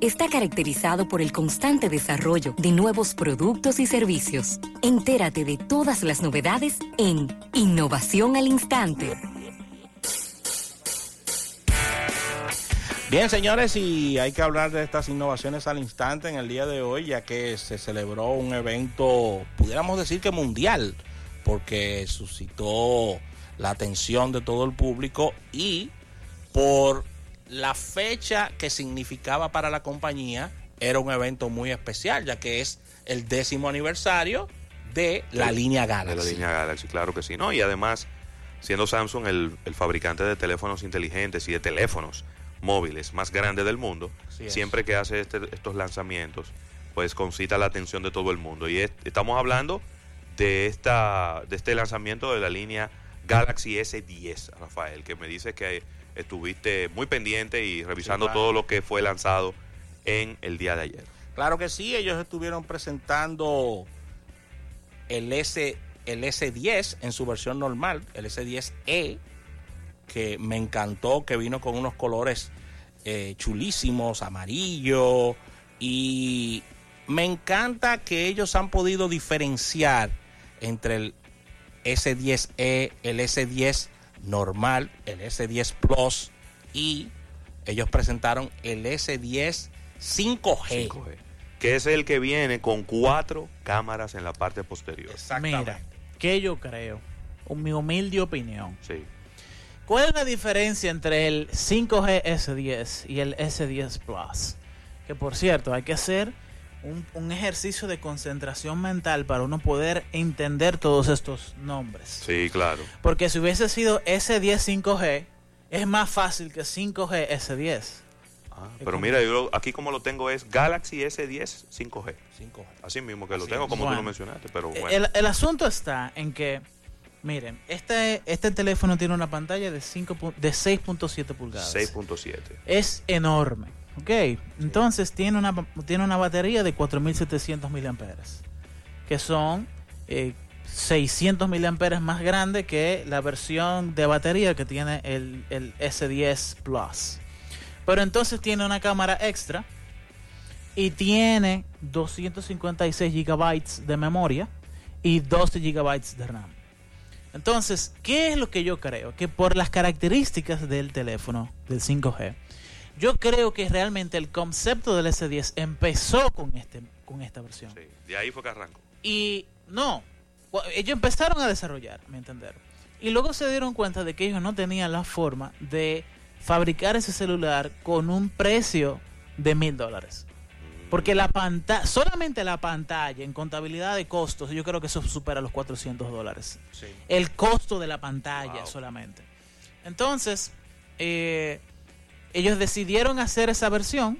está caracterizado por el constante desarrollo de nuevos productos y servicios. Entérate de todas las novedades en Innovación al Instante. Bien, señores, y hay que hablar de estas innovaciones al instante en el día de hoy, ya que se celebró un evento, pudiéramos decir que mundial, porque suscitó la atención de todo el público y por la fecha que significaba para la compañía era un evento muy especial, ya que es el décimo aniversario de la línea Galaxy. De la línea Galaxy, claro que sí, ¿no? Y además, siendo Samsung el, fabricante de teléfonos inteligentes y de teléfonos móviles más grande del mundo, siempre que hace este, estos lanzamientos, pues concita la atención de todo el mundo. Y estamos hablando de, esta, de este lanzamiento de la línea Galaxy S10, Rafael, que me dice que estuviste muy pendiente y revisando todo lo que fue lanzado en el día de ayer. Claro que sí, ellos estuvieron presentando el, S, el S10 en su versión normal, el S10e, que me encantó, que vino con unos colores eh, chulísimos, amarillo, y me encanta que ellos han podido diferenciar entre el S10e, el S10 normal, el S10 Plus y ellos presentaron el S10 5G. Que es el que viene con cuatro cámaras en la parte posterior. Exactamente. Mira, que yo creo, mi humilde opinión. Sí. ¿Cuál es la diferencia entre el 5G S10 y el S10 Plus? Que por cierto, hay que hacer un, ejercicio de concentración mental para uno poder entender todos estos nombres. Sí, claro. Porque si hubiese sido S10 5G, es más fácil que 5G S10. Ah, pero mira, yo aquí como lo tengo es Galaxy S10 5G. 5G. Así mismo que lo tengo como tú lo mencionaste, pero bueno. El, el, asunto está en que, miren, este, este teléfono tiene una pantalla de, de 6.7 pulgadas. 6.7. Es enorme. Ok, entonces tiene una, tiene una batería de 4700 miliamperes, que son 600 eh, miliamperes más grande que la versión de batería que tiene el, el S10 Plus. Pero entonces tiene una cámara extra y tiene 256 gigabytes de memoria y 12 gigabytes de RAM. Entonces, ¿qué es lo que yo creo? Que por las características del teléfono, del 5G, yo creo que realmente el concepto del S10 empezó con este con esta versión. Sí, de ahí fue que arrancó. Y no, ellos empezaron a desarrollar, me entender. Y luego se dieron cuenta de que ellos no tenían la forma de fabricar ese celular con un precio de mil dólares. Porque la pantalla, solamente la pantalla en contabilidad de costos, yo creo que eso supera los 400 dólares. Sí. El costo de la pantalla solamente. Entonces, eh, ellos decidieron hacer esa versión,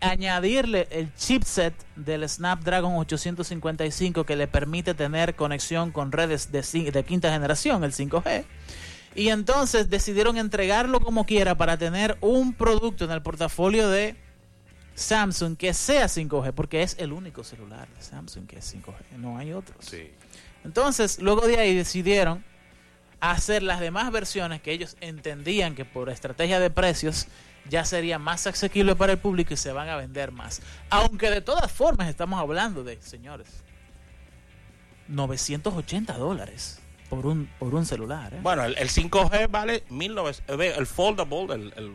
añadirle el chipset del Snapdragon 855 que le permite tener conexión con redes de, de quinta generación, el 5G. Y entonces decidieron entregarlo como quiera para tener un producto en el portafolio de Samsung que sea 5G, porque es el único celular de Samsung que es 5G, no hay otros. Entonces, luego de ahí decidieron hacer las demás versiones que ellos entendían que por estrategia de precios ya sería más asequible para el público y se van a vender más. Aunque de todas formas estamos hablando de, señores, 980 dólares por un, por un celular. ¿eh? Bueno, el, 5G vale 1900, eh, el foldable, el, el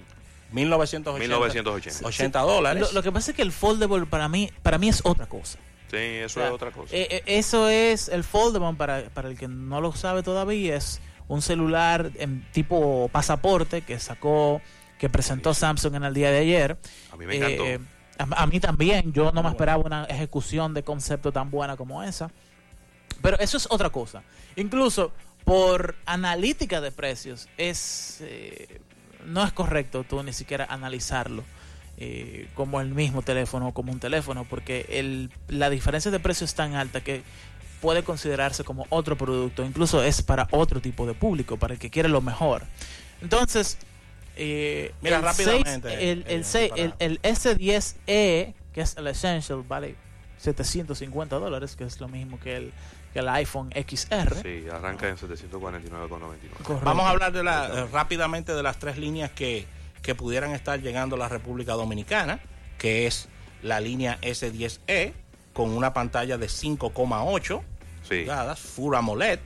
1980, 80 dólares. Lo, que pasa es que el foldable para mí, para mí es otra cosa. Sí, eso es otra cosa. Eh, eso es el foldable para, para el que no lo sabe todavía, es un celular en tipo pasaporte que sacó, que presentó Samsung en el día de ayer. A mí me encantó. Eh, a, mí también, yo no me esperaba una ejecución de concepto tan buena como esa. Pero eso es otra cosa. Incluso por analítica de precios, es eh, no es correcto tú ni siquiera analizarlo. Eh, como el mismo teléfono como un teléfono, porque el, la diferencia de precio es tan alta que puede considerarse como otro producto, incluso es para otro tipo de público, para el que quiere lo mejor. Entonces, eh, Mira, rápidamente. el, el, el, S10e, que es el Essential, vale 750 dólares, que es lo mismo que el, que el iPhone XR. Sí, arranca en 749,99. Vamos a hablar de la, rápidamente de las tres líneas que, que pudieran estar llegando a la República Dominicana. que es la línea S10e con una pantalla de 5,8 pulgadas, Full AMOLED.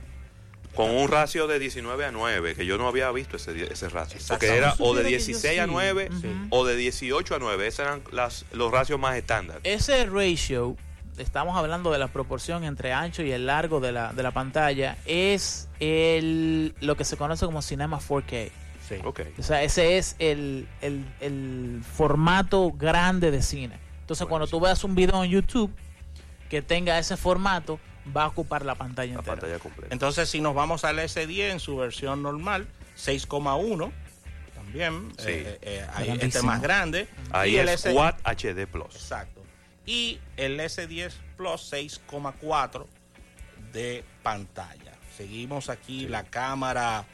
Con un ratio de 19 a 9, que yo no había visto ese, ese ratio. Porque era o de 16 a 9 o de 18 a 9. Esos eran las, los ratios más estándar. Ese ratio, estamos hablando de la proporción entre ancho y el largo de la, de la pantalla, es el, lo que se conoce como Cinema 4K. Sí. Okay. O sea, ese es el, el, el formato grande de cine. Entonces, cuando tú veas un video en YouTube que tenga ese formato, va a ocupar la pantalla la entera. pantalla completa. Entonces, si nos vamos al S10 en su versión normal, 6,1 también, Sí. eh, eh, ahí Grandísimo. este más grande. Ahí Y el es S- Quad HD Plus. Exacto. Y el S10 Plus 6,4 de pantalla. Seguimos aquí la cámara.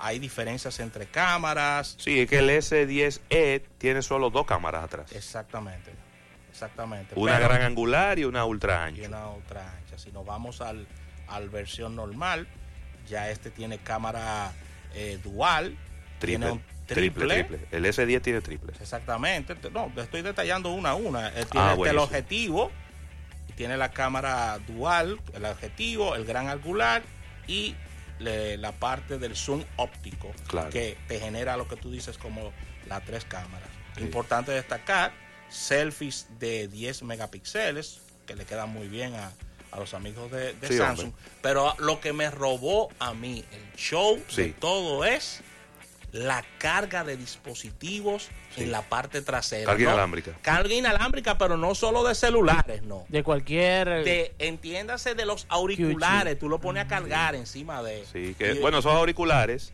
Hay diferencias entre cámaras. Sí, es que el S10e tiene solo dos cámaras atrás. Exactamente. Exactamente. Una Pero- gran angular y una ultra y ancha. una otra ancha. Si nos vamos al, al versión normal, ya este tiene cámara eh, dual. tiene Triple, un triple, triple. El S10 tiene triple. Exactamente. No, estoy detallando una a una. Tiene Ah, este, el objetivo, y tiene la cámara dual, el objetivo, el gran angular y le- la parte del zoom óptico Claro. que te genera lo que tú dices como las tres cámaras. Sí. Importante destacar, selfies de 10 megapíxeles, que le quedan muy bien a, a los amigos de, de Sí, Samsung. hombre. Pero lo que me robó a mí el show de Sí. todo es la carga de dispositivos Sí. en la parte trasera. Carga ¿no? inalámbrica. Carga inalámbrica, pero no solo de celulares, no. De cualquier... De, entiéndase de los auriculares, tú lo pones a cargar encima de... Sí, que, y- bueno, esos auriculares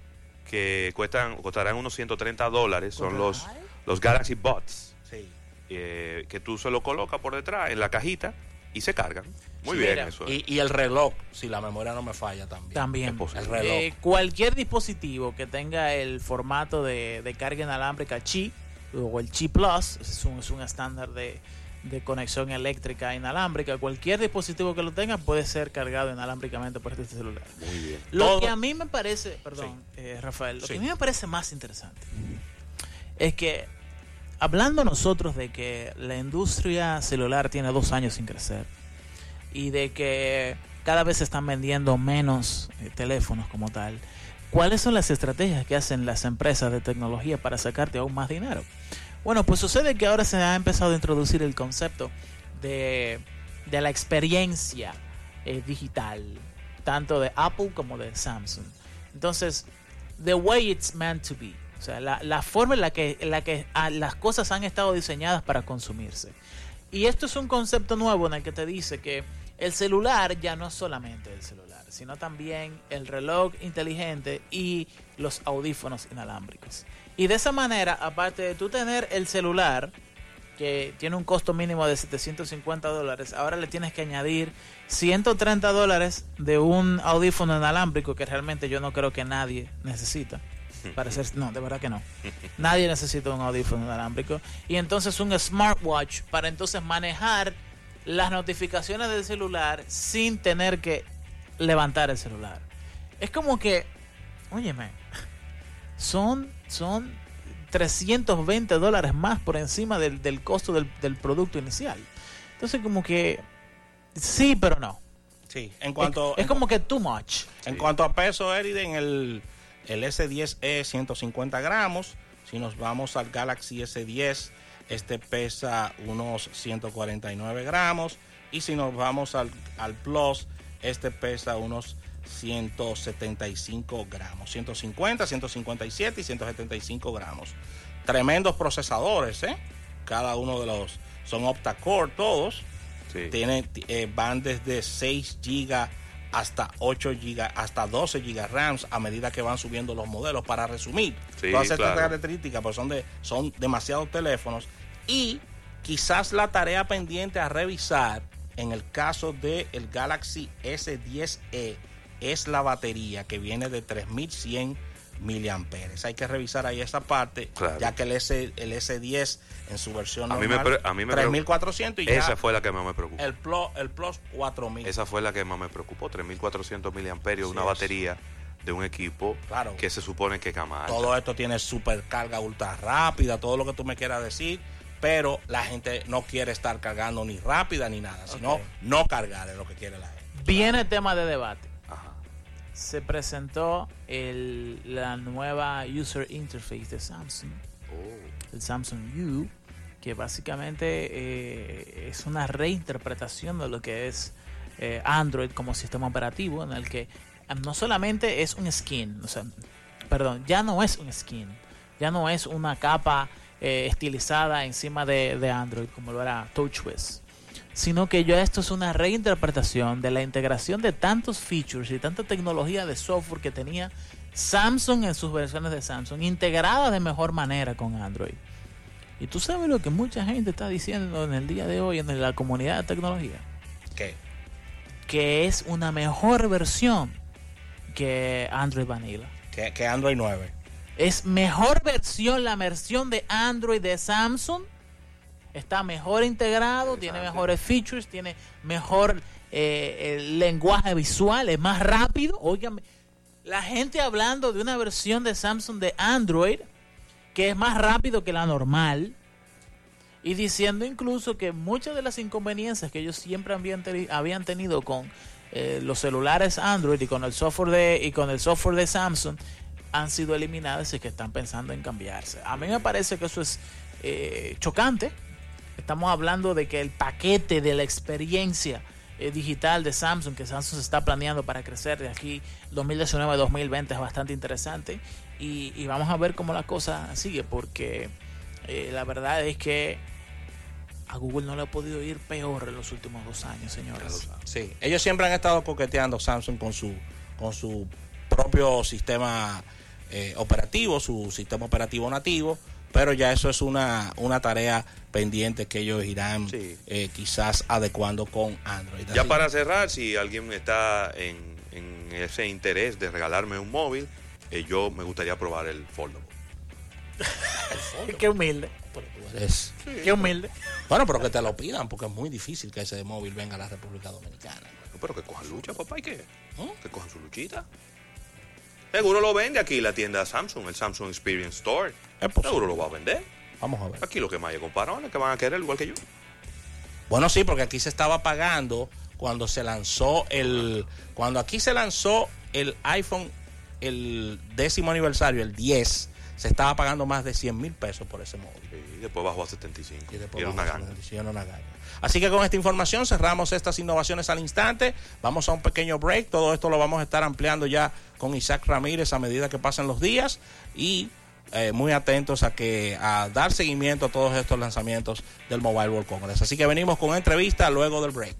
que cuestan costarán unos 130 dólares son los, los Galaxy Buds, Sí. Eh, que tú se lo colocas por detrás en la cajita y se cargan. Muy Sí, bien mira, eso. Y, y el reloj, si la memoria no me falla también. También. Es. El reloj. Eh, cualquier dispositivo que tenga el formato de, de carga inalámbrica Qi o el Qi Plus, es un, es un estándar de, de conexión eléctrica inalámbrica. Cualquier dispositivo que lo tenga puede ser cargado inalámbricamente por este celular. Muy bien. Lo Todo- que a mí me parece, perdón, eh, Rafael, lo Sí. que a mí me parece más interesante es que hablando nosotros de que la industria celular tiene dos años sin crecer y de que cada vez se están vendiendo menos eh, teléfonos como tal, ¿cuáles son las estrategias que hacen las empresas de tecnología para sacarte aún más dinero? Bueno, pues sucede que ahora se ha empezado a introducir el concepto de, de la experiencia eh, digital, tanto de Apple como de Samsung. Entonces, the way it's meant to be, o sea, la, la forma en la que, en la que ah, las cosas han estado diseñadas para consumirse. Y esto es un concepto nuevo en el que te dice que el celular ya no es solamente el celular, sino también el reloj inteligente y los audífonos inalámbricos. Y de esa manera, aparte de tú tener el celular, que tiene un costo mínimo de 750 dólares, ahora le tienes que añadir 130 dólares de un audífono inalámbrico que realmente yo no creo que nadie necesita. Para ser, no, de verdad que no. Nadie necesita un audífono inalámbrico. Y entonces un smartwatch para entonces manejar las notificaciones del celular sin tener que levantar el celular. Es como que, óyeme, son, son 320 dólares más por encima del, del costo del, del producto inicial. Entonces como que, sí, pero no. Sí. En cuanto, es, es como que too much. En cuanto a peso, Eriden, el, el S10e 150 gramos. Si nos vamos al Galaxy S10, este pesa unos 149 gramos. Y si nos vamos al, al Plus, este pesa unos 175 gramos. 150, 157 y 175 gramos. Tremendos procesadores, ¿eh? Cada uno de los son octa-core todos. Sí. Tiene, eh, van desde 6 GB hasta 8 GB, hasta 12 GB RAMs a medida que van subiendo los modelos. Para resumir, Sí, todas estas claro. características pues son, de, son demasiados teléfonos. Y quizás la tarea pendiente a revisar en el caso del el Galaxy S10e es la batería que viene de 3100 miliamperes. Hay que revisar ahí esa parte, Claro. ya que el, S, el S10 en su versión A mí me a mí me 3400 y ya Esa fue la que más me preocupó. el Plus, el Plus 4000. Esa fue la que más me preocupó. 3.400 miliamperios, Sí, una es. batería de un equipo Claro. que se supone que es gama alta. Todo esto tiene supercarga ultra rápida, todo lo que tú me quieras decir, pero la gente no quiere estar cargando ni rápida ni nada, sino no cargar es lo que quiere la gente. Viene el tema de debate. Se presentó el, la nueva user interface de Samsung, oh. el Samsung U, que básicamente eh, es una reinterpretación de lo que es eh, Android como sistema operativo, en el que eh, no solamente es un skin, o sea, perdón, ya no es un skin, ya no es una capa eh, estilizada encima de, Android como lo era TouchWiz, sino que ya esto es una reinterpretación de la integración de tantos features y tanta tecnología de software que tenía Samsung en sus versiones de Samsung, integrada de mejor manera con Android. Y tú sabes lo que mucha gente está diciendo en el día de hoy en la comunidad de tecnología. ¿Qué? Que es una mejor versión que Android Vanilla. Que, que Android 9 es mejor versión la versión de Android de Samsung. Está mejor integrado, tiene mejores features, tiene mejor eh, lenguaje visual, es más rápido. Óigame, la gente hablando de una versión de Samsung de Android que es más rápido que la normal y diciendo incluso que muchas de las inconveniencias que ellos siempre habían, habían tenido con eh, los celulares Android y con el software de y con el software de Samsung han sido eliminadas y que están pensando en cambiarse. A mí me parece que eso es eh, chocante. Estamos hablando de que el paquete de la experiencia eh, digital de Samsung, que Samsung se está planeando para crecer de aquí 2019-2020 es bastante interesante. Y, vamos a ver cómo la cosa sigue, porque eh, la verdad es que a Google no le ha podido ir peor en los últimos dos años, señores. Sí, ellos siempre han estado coqueteando Samsung con su, con su propio sistema eh, operativo, su sistema operativo nativo, pero ya eso es una, una tarea pendiente que ellos irán eh, quizás adecuando con Android. Ya para cerrar, si alguien está en, ese interés de regalarme un móvil, eh, yo me gustaría probar el Foldable. Qué humilde. Qué humilde. Bueno, pero que te lo pidan, porque es muy difícil que ese móvil venga a la República Dominicana. Pero que cojan lucha, papá, ¿y qué? Que cojan su luchita. Seguro lo vende aquí la tienda Samsung, el Samsung Experience Store. Seguro lo va a vender. Vamos a ver. Aquí lo que más hay comparones que van a querer igual que yo. Bueno, sí, porque aquí se estaba pagando cuando se lanzó el. Cuando aquí se lanzó el iPhone, el décimo aniversario, el 10, se estaba pagando más de 100 mil pesos por ese móvil. y después bajó a 75. Y después bajó a 75, una gana. Así que con esta información cerramos estas innovaciones al instante. Vamos a un pequeño break. Todo esto lo vamos a estar ampliando ya con Isaac Ramírez a medida que pasen los días y eh, muy atentos a que a dar seguimiento a todos estos lanzamientos del Mobile World Congress. Así que venimos con entrevista luego del break.